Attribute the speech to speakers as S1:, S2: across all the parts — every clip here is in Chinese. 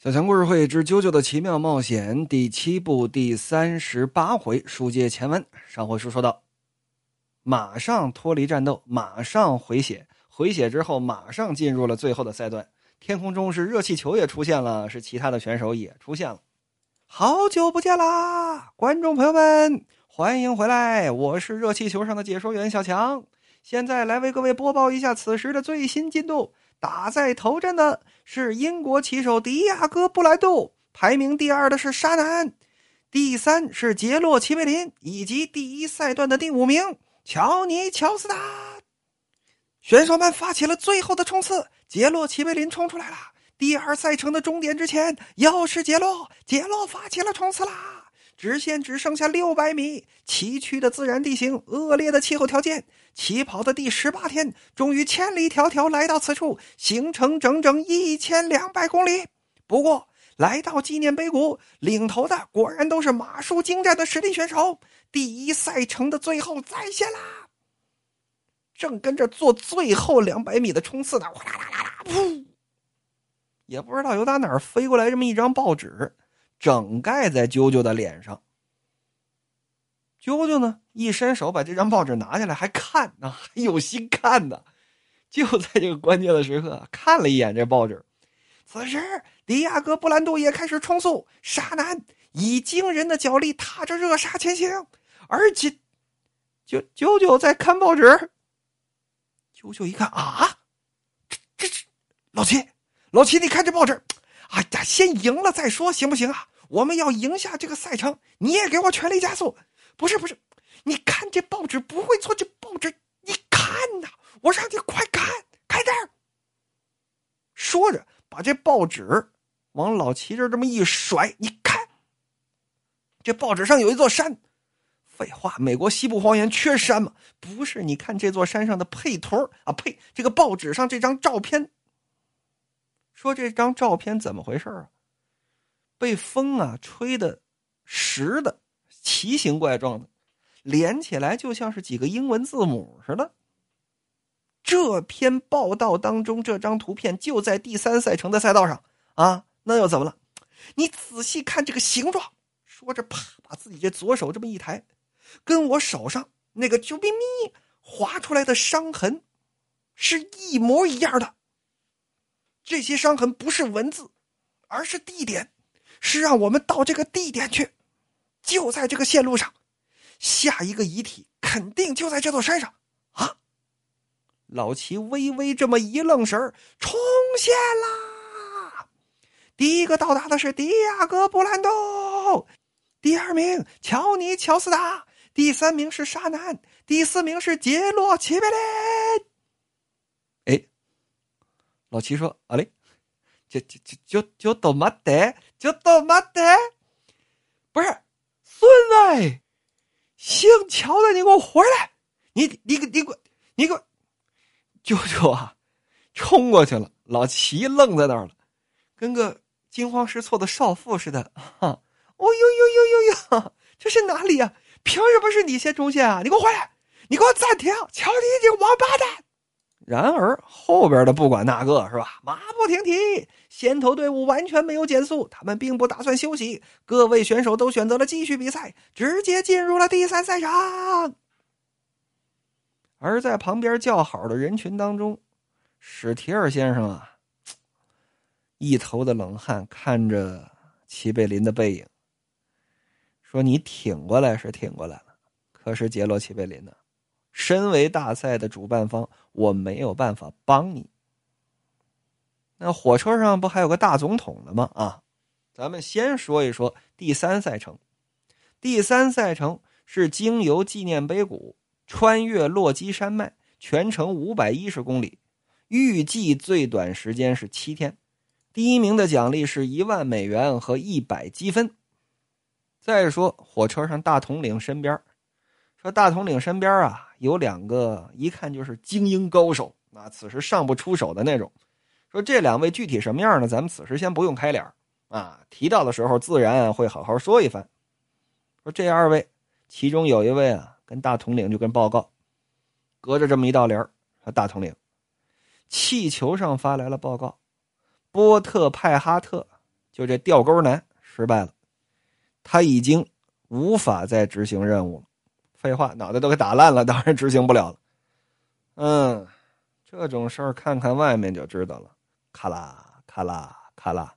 S1: 小强故事会之《啾啾的奇妙冒险》第七部第三十八回，书接前文。上回书说到，马上脱离战斗，马上回血，回血之后马上进入了最后的赛段。天空中是热气球也出现了，是其他的选手也出现了。好久不见啦，观众朋友们，欢迎回来！我是热气球上的解说员小强，现在来为各位播报一下此时的最新进度。打在头阵的是英国骑手迪亚哥·布莱度，排名第二的是沙南，第三是杰洛·齐贝林，以及第一赛段的第五名乔尼·乔斯达。选手们发起了最后的冲刺，杰洛·齐贝林冲出来了。第二赛程的终点之前，又是杰洛，杰洛发起了冲刺啦。直线只剩下六百米，崎岖的自然地形，恶劣的气候条件。起跑的第十八天，终于千里迢迢来到此处，行程整整一千两百公里。不过，来到纪念碑谷，领头的果然都是马术精湛的实力选手。第一赛程的最后再现啦！正跟着做最后两百米的冲刺呢，哗啦啦啦啦，噗！也不知道由打哪儿飞过来这么一张报纸。整盖在啾啾的脸上。啾啾呢，一伸手把这张报纸拿下来，还看呢，还有心看呢。就在这个关键的时刻，看了一眼这报纸。此时，迪亚哥·布兰度也开始冲速，沙男以惊人的脚力踏着热沙前行。而且，啾啾啾在看报纸。啾啾一看啊，这这这，老齐，老齐，你看这报纸。哎呀，先赢了再说，行不行啊？我们要赢下这个赛程，你也给我全力加速。不是不是，你看这报纸不会错，这报纸你看呐，我让你快看，开点说着，把这报纸往老齐这这么一甩，你看，这报纸上有一座山。废话，美国西部荒原缺山吗？不是，你看这座山上的配图啊，呸，这个报纸上这张照片。说这张照片怎么回事啊？被风啊吹的实的奇形怪状的，连起来就像是几个英文字母似的。这篇报道当中，这张图片就在第三赛程的赛道上啊，那又怎么了？你仔细看这个形状。说着，啪，把自己这左手这么一抬，跟我手上那个啾咪咪划出来的伤痕是一模一样的。这些伤痕不是文字，而是地点，是让我们到这个地点去，就在这个线路上，下一个遗体肯定就在这座山上啊！老齐微微这么一愣神冲线啦！第一个到达的是迪亚哥·布兰多，第二名乔尼·乔斯达，第三名是沙南，第四名是杰洛·齐贝林。老齐说：“啊嘞，就就就就就都没得，就都没得，不是孙子，姓乔的，你给我回来！你你你给我，你给我，舅舅啊，冲过去了。老齐愣在那儿了，跟个惊慌失措的少妇似的。哈，哦呦呦呦呦呦，这是哪里呀？凭什么是你先冲线啊？你给我回来！你给我暂停！乔你这个王八蛋！”然而后边的不管那个是吧？马不停蹄，先头队伍完全没有减速，他们并不打算休息。各位选手都选择了继续比赛，直接进入了第三赛场。而在旁边叫好的人群当中，史提尔先生啊，一头的冷汗，看着齐贝林的背影，说：“你挺过来是挺过来了，可是杰罗齐贝林呢？”身为大赛的主办方，我没有办法帮你。那火车上不还有个大总统的吗？啊，咱们先说一说第三赛程。第三赛程是经由纪念碑谷，穿越落基山脉，全程五百一十公里，预计最短时间是七天。第一名的奖励是一万美元和一百积分。再说火车上大统领身边，说大统领身边啊。有两个一看就是精英高手，啊，此时尚不出手的那种。说这两位具体什么样呢？咱们此时先不用开脸啊，提到的时候自然会好好说一番。说这二位，其中有一位啊，跟大统领就跟报告，隔着这么一道帘说大统领，气球上发来了报告，波特派哈特就这吊钩男失败了，他已经无法再执行任务了。废话，脑袋都给打烂了，当然执行不了了。嗯，这种事儿看看外面就知道了。咔啦咔啦咔啦，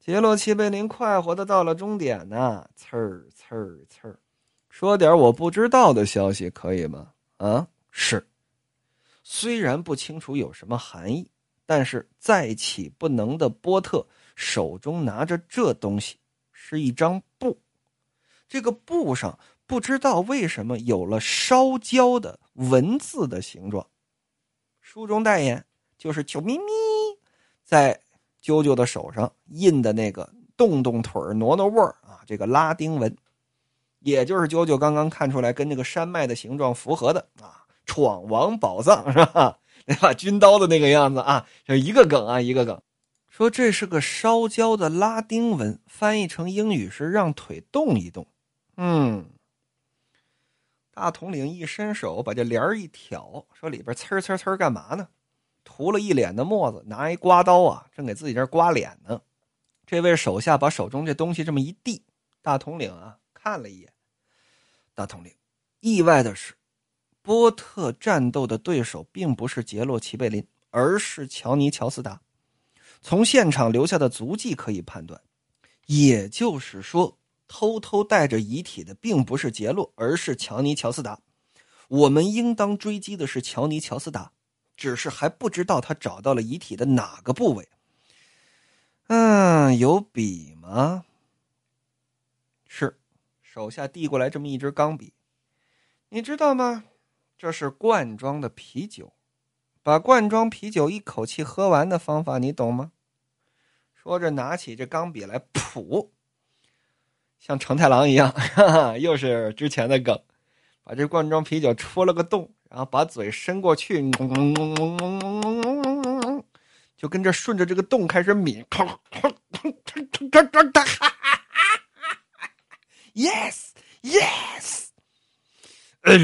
S1: 杰洛奇贝林快活的到了终点呢。呲儿呲儿呲儿，说点我不知道的消息可以吗？啊，是。虽然不清楚有什么含义，但是再起不能的波特手中拿着这东西，是一张布。这个布上。不知道为什么有了烧焦的文字的形状。书中代言就是啾咪咪在啾啾的手上印的那个动动腿挪挪味儿啊，这个拉丁文，也就是啾啾刚刚看出来跟那个山脉的形状符合的啊，闯王宝藏是吧？那把军刀的那个样子啊，就一个梗啊，一个梗，说这是个烧焦的拉丁文，翻译成英语是让腿动一动，嗯。大统领一伸手，把这帘儿一挑，说：“里边呲呲呲干嘛呢？”涂了一脸的沫子，拿一刮刀啊，正给自己这刮脸呢。这位手下把手中这东西这么一递，大统领啊看了一眼。大统领，意外的是，波特战斗的对手并不是杰洛齐贝林，而是乔尼乔斯达。从现场留下的足迹可以判断，也就是说。偷偷带着遗体的并不是杰洛，而是乔尼乔斯达。我们应当追击的是乔尼乔斯达，只是还不知道他找到了遗体的哪个部位。嗯，有笔吗？是，手下递过来这么一支钢笔。你知道吗？这是罐装的啤酒，把罐装啤酒一口气喝完的方法，你懂吗？说着，拿起这钢笔来，噗。像承太郎一样，哈哈又是之前的梗，把这罐装啤酒戳了个洞，然后把嘴伸过去，就跟这顺着这个洞开始抿。Yes, yes，哎，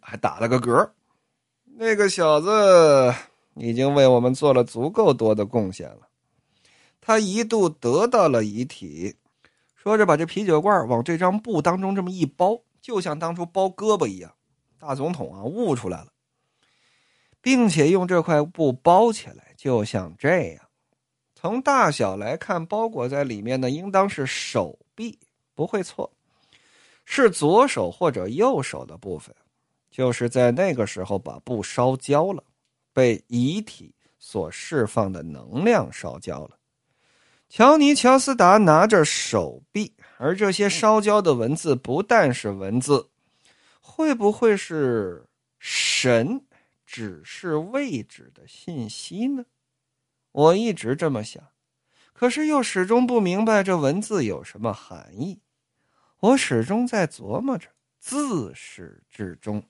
S1: 还打了个嗝。那个小子已经为我们做了足够多的贡献了，他一度得到了遗体。说着，把这啤酒罐往这张布当中这么一包，就像当初包胳膊一样。大总统啊，悟出来了，并且用这块布包起来，就像这样。从大小来看，包裹在里面的应当是手臂，不会错，是左手或者右手的部分。就是在那个时候把布烧焦了，被遗体所释放的能量烧焦了。乔尼·乔斯达拿着手臂，而这些烧焦的文字不但是文字，会不会是神指示位置的信息呢？我一直这么想，可是又始终不明白这文字有什么含义。我始终在琢磨着，自始至终。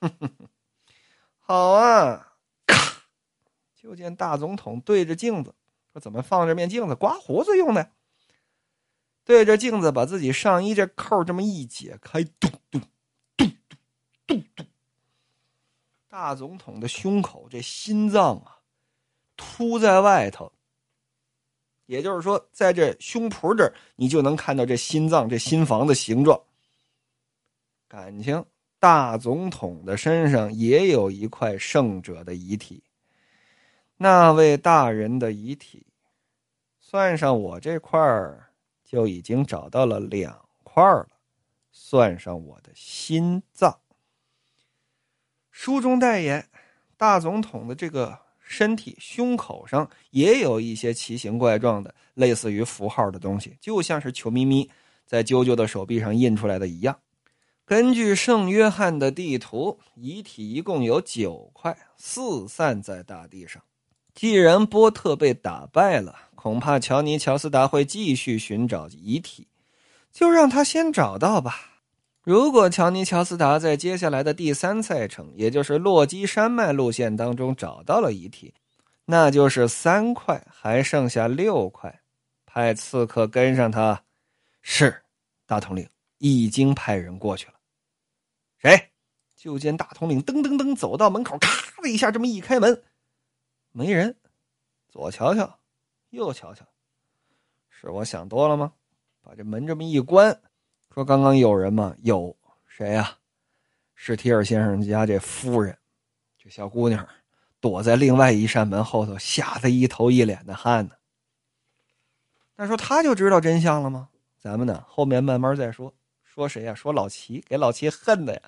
S1: 好啊，咔！就见大总统对着镜子。怎么放这面镜子？刮胡子用的。对着镜子，把自己上衣这扣这么一解开，咚咚咚咚咚咚。大总统的胸口这心脏啊，凸在外头。也就是说，在这胸脯这儿，你就能看到这心脏这心房的形状。感情大总统的身上也有一块圣者的遗体。那位大人的遗体，算上我这块儿，就已经找到了两块了。算上我的心脏，书中代言，大总统的这个身体胸口上也有一些奇形怪状的，类似于符号的东西，就像是球咪咪在啾啾的手臂上印出来的一样。根据圣约翰的地图，遗体一共有九块，四散在大地上。既然波特被打败了，恐怕乔尼·乔斯达会继续寻找遗体，就让他先找到吧。如果乔尼·乔斯达在接下来的第三赛程，也就是洛基山脉路线当中找到了遗体，那就是三块，还剩下六块。派刺客跟上他。是，大统领已经派人过去了。谁？就见大统领噔噔噔走到门口，咔的一下，这么一开门。没人，左瞧瞧，右瞧瞧，是我想多了吗？把这门这么一关，说刚刚有人吗？有谁呀？是提尔先生家这夫人，这小姑娘躲在另外一扇门后头，吓得一头一脸的汗呢。那说他就知道真相了吗？咱们呢后面慢慢再说。说谁呀？说老齐，给老齐恨的呀！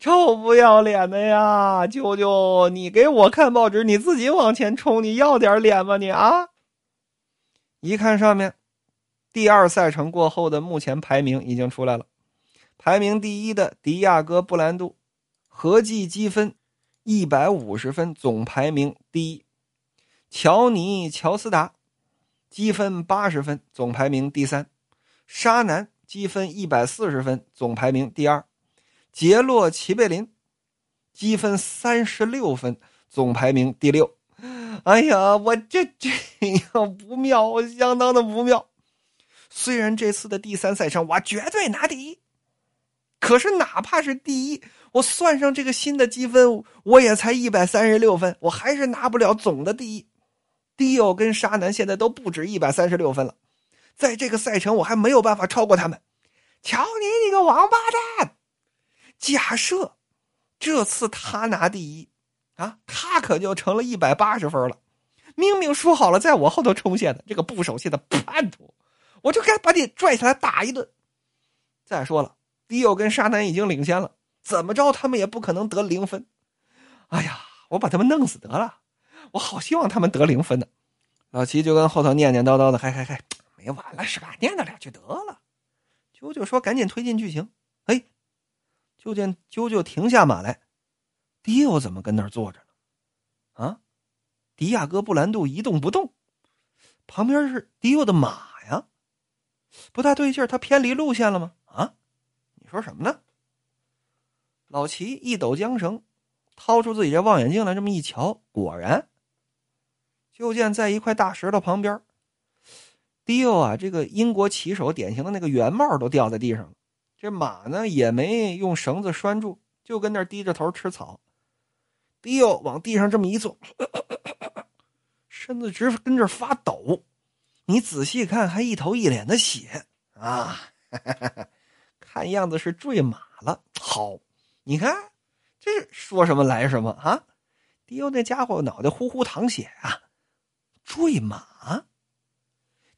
S1: 臭不要脸的呀！舅舅，你给我看报纸，你自己往前冲，你要点脸吗？你啊！一看上面。第二赛程过后的目前排名已经出来了，排名第一的迪亚哥布兰度，合计积分一百五十分，总排名第一；乔尼乔斯达积分八十分，总排名第三；沙南积分一百四十分，总排名第二；杰洛齐贝林积分三十六分，总排名第六。哎呀，我这这 样不妙，我相当的不妙。虽然这次的第三赛程我绝对拿第一，可是哪怕是第一，我算上这个新的积分，我也才一百三十六分，我还是拿不了总的第一。迪欧跟沙南现在都不止一百三十六分了，在这个赛程我还没有办法超过他们。瞧你你个王八蛋！假设这次他拿第一啊，他可就成了一百八十分了。明明说好了在我后头冲线的这个不守信的叛徒！我就该把你拽下来打一顿。再说了，迪欧跟沙南已经领先了，怎么着他们也不可能得零分。哎呀，我把他们弄死得了！我好希望他们得零分呢。老齐就跟后头念念叨叨的，嗨嗨嗨，没完了是吧？念叨两句得了。啾啾说：“赶紧推进剧情。”哎，就见啾啾停下马来，迪欧怎么跟那儿坐着呢？啊，迪亚哥布兰度一动不动，旁边是迪欧的马呀。不大对劲儿，他偏离路线了吗？啊，你说什么呢？老齐一抖缰绳，掏出自己这望远镜来，这么一瞧，果然，就见在一块大石头旁边，迪欧啊，这个英国骑手典型的那个圆帽都掉在地上了，这马呢也没用绳子拴住，就跟那低着头吃草。迪欧往地上这么一坐，身子直跟这发抖。你仔细看，还一头一脸的血啊！看样子是坠马了。好，你看这说什么来什么啊？迪欧那家伙脑袋呼呼淌血啊！坠马？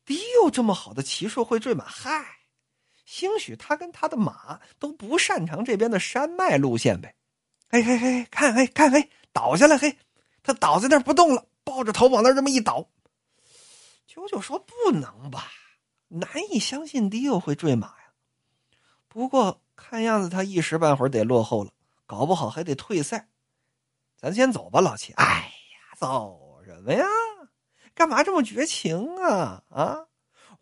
S1: 迪欧这么好的骑术会坠马？嗨，兴许他跟他的马都不擅长这边的山脉路线呗。嘿嘿嘿，看嘿看嘿，倒下来嘿，他倒在那儿不动了，抱着头往那这么一倒。九九说：“不能吧，难以相信迪欧会坠马呀。不过看样子他一时半会儿得落后了，搞不好还得退赛。咱先走吧，老七。哎呀，走什么呀？干嘛这么绝情啊？啊！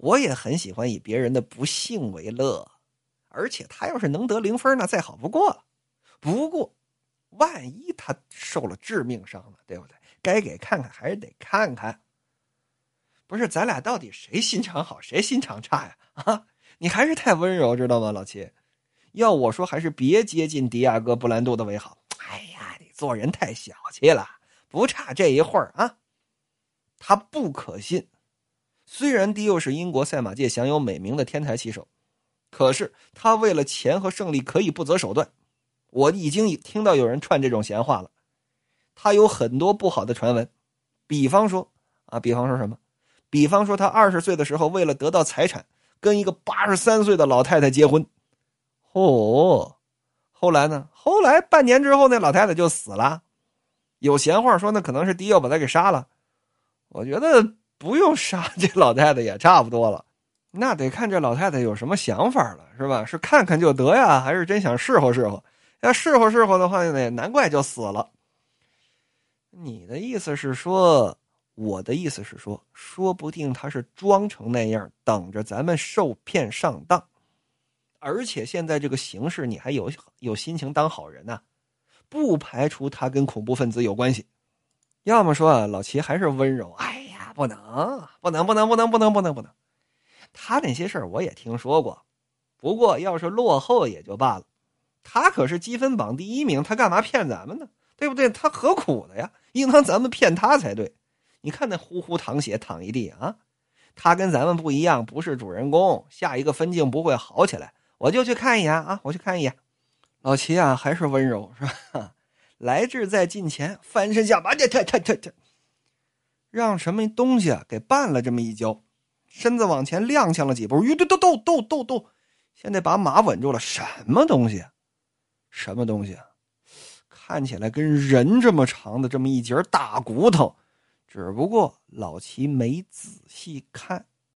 S1: 我也很喜欢以别人的不幸为乐，而且他要是能得零分，那再好不过了。不过，万一他受了致命伤了，对不对？该给看看还是得看看。”不是，咱俩到底谁心肠好，谁心肠差呀？啊，你还是太温柔，知道吗，老七？要我说，还是别接近迪亚哥布兰度的为好。哎呀，你做人太小气了，不差这一会儿啊。他不可信。虽然迪欧是英国赛马界享有美名的天才骑手，可是他为了钱和胜利可以不择手段。我已经听到有人传这种闲话了。他有很多不好的传闻，比方说啊，比方说什么？比方说，他二十岁的时候，为了得到财产，跟一个八十三岁的老太太结婚。哦，后来呢？后来半年之后，那老太太就死了。有闲话说，那可能是迪奥把他给杀了。我觉得不用杀这老太太也差不多了。那得看这老太太有什么想法了，是吧？是看看就得呀，还是真想侍候侍候？要侍候侍候的话，也难怪就死了。你的意思是说？我的意思是说，说不定他是装成那样，等着咱们受骗上当。而且现在这个形势，你还有有心情当好人呢？不排除他跟恐怖分子有关系。要么说啊，老齐还是温柔。哎，不能，不能，不能，不能，不能，不能，不能。他那些事儿我也听说过，不过要是落后也就罢了。他可是积分榜第一名，他干嘛骗咱们呢？对不对？他何苦的呀？应当咱们骗他才对。你看那呼呼淌血淌一地啊！他跟咱们不一样，不是主人公，下一个分镜不会好起来。我就去看一眼啊，我去看一眼。老齐啊，还是温柔是吧？来至在近前，翻身下马，这这这这这，让什么东西给绊了这么一跤，身子往前踉跄了几步，呦，嘟嘟嘟嘟嘟嘟，现在把马稳住了。什么东西？什么东西？看起来跟人这么长的这么一截大骨头，只不过老齐没仔细看。